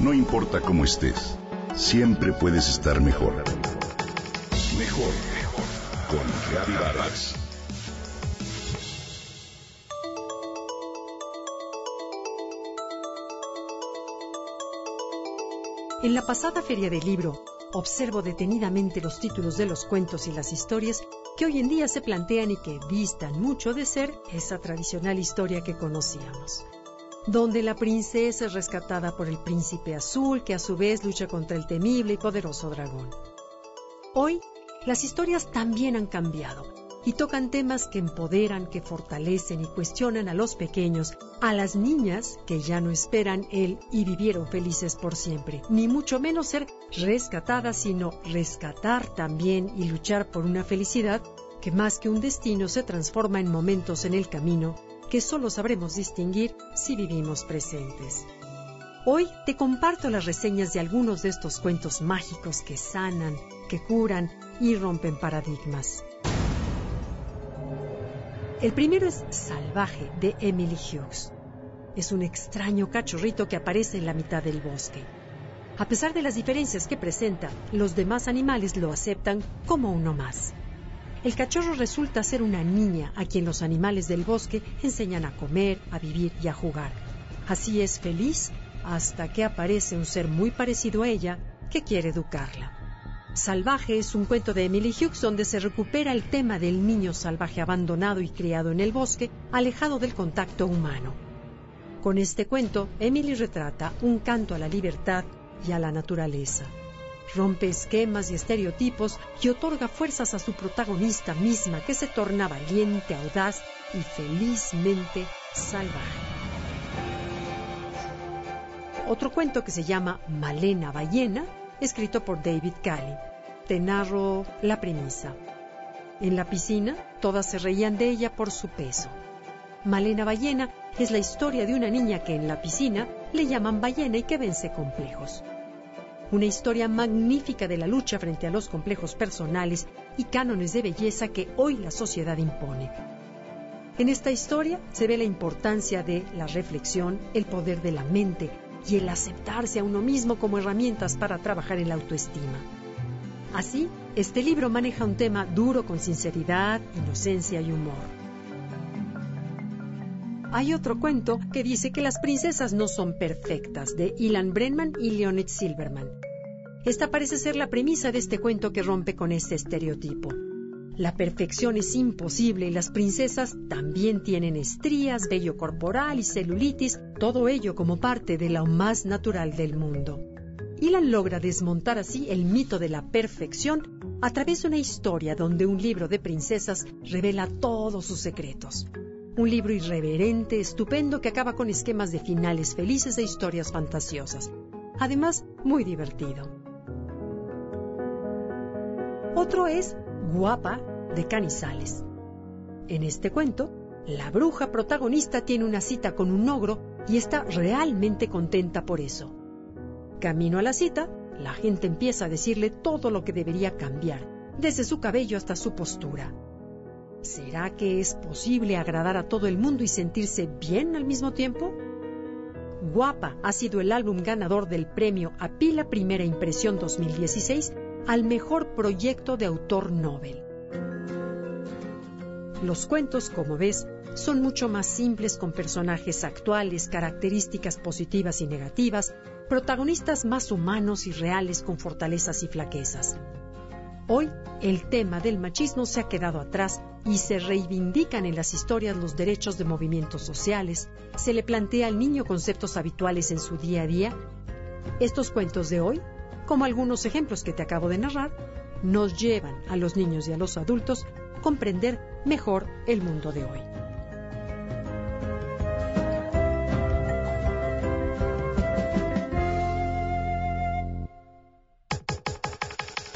No importa cómo estés, siempre puedes estar mejor. Mejor, mejor. Con Vargas. En la pasada feria del libro, observo detenidamente los títulos de los cuentos y las historias que hoy en día se plantean y que distan mucho de ser esa tradicional historia que conocíamos donde la princesa es rescatada por el príncipe azul, que a su vez lucha contra el temible y poderoso dragón. Hoy, las historias también han cambiado y tocan temas que empoderan, que fortalecen y cuestionan a los pequeños, a las niñas que ya no esperan el y vivieron felices por siempre, ni mucho menos ser rescatadas, sino rescatar también y luchar por una felicidad que más que un destino se transforma en momentos en el camino que solo sabremos distinguir si vivimos presentes. Hoy te comparto las reseñas de algunos de estos cuentos mágicos que sanan, que curan y rompen paradigmas. El primero es Salvaje de Emily Hughes. Es un extraño cachorrito que aparece en la mitad del bosque. A pesar de las diferencias que presenta, los demás animales lo aceptan como uno más. El cachorro resulta ser una niña a quien los animales del bosque enseñan a comer, a vivir y a jugar. Así es feliz hasta que aparece un ser muy parecido a ella que quiere educarla. Salvaje es un cuento de Emily Hughes donde se recupera el tema del niño salvaje abandonado y criado en el bosque, alejado del contacto humano. Con este cuento, Emily retrata un canto a la libertad y a la naturaleza rompe esquemas y estereotipos y otorga fuerzas a su protagonista misma que se torna valiente, audaz y felizmente salvaje. Otro cuento que se llama Malena Ballena, escrito por David Cali. Te narro la premisa. En la piscina, todas se reían de ella por su peso. Malena Ballena es la historia de una niña que en la piscina le llaman ballena y que vence complejos una historia magnífica de la lucha frente a los complejos personales y cánones de belleza que hoy la sociedad impone. En esta historia se ve la importancia de la reflexión, el poder de la mente y el aceptarse a uno mismo como herramientas para trabajar en la autoestima. Así, este libro maneja un tema duro con sinceridad, inocencia y humor. Hay otro cuento que dice que las princesas no son perfectas, de Ilan Brenman y Leonid Silverman. Esta parece ser la premisa de este cuento que rompe con este estereotipo. La perfección es imposible y las princesas también tienen estrías, vello corporal y celulitis, todo ello como parte de lo más natural del mundo. Ilan logra desmontar así el mito de la perfección a través de una historia donde un libro de princesas revela todos sus secretos. Un libro irreverente, estupendo, que acaba con esquemas de finales felices e historias fantasiosas. Además, muy divertido. Otro es Guapa de Canizales. En este cuento, la bruja protagonista tiene una cita con un ogro y está realmente contenta por eso. Camino a la cita, la gente empieza a decirle todo lo que debería cambiar, desde su cabello hasta su postura. ¿Será que es posible agradar a todo el mundo y sentirse bien al mismo tiempo? Guapa ha sido el álbum ganador del premio a Pila Primera Impresión 2016 al mejor proyecto de autor Nobel. Los cuentos, como ves, son mucho más simples con personajes actuales, características positivas y negativas, protagonistas más humanos y reales con fortalezas y flaquezas. Hoy, el tema del machismo se ha quedado atrás y se reivindican en las historias los derechos de movimientos sociales, se le plantea al niño conceptos habituales en su día a día. Estos cuentos de hoy, como algunos ejemplos que te acabo de narrar, nos llevan a los niños y a los adultos a comprender mejor el mundo de hoy.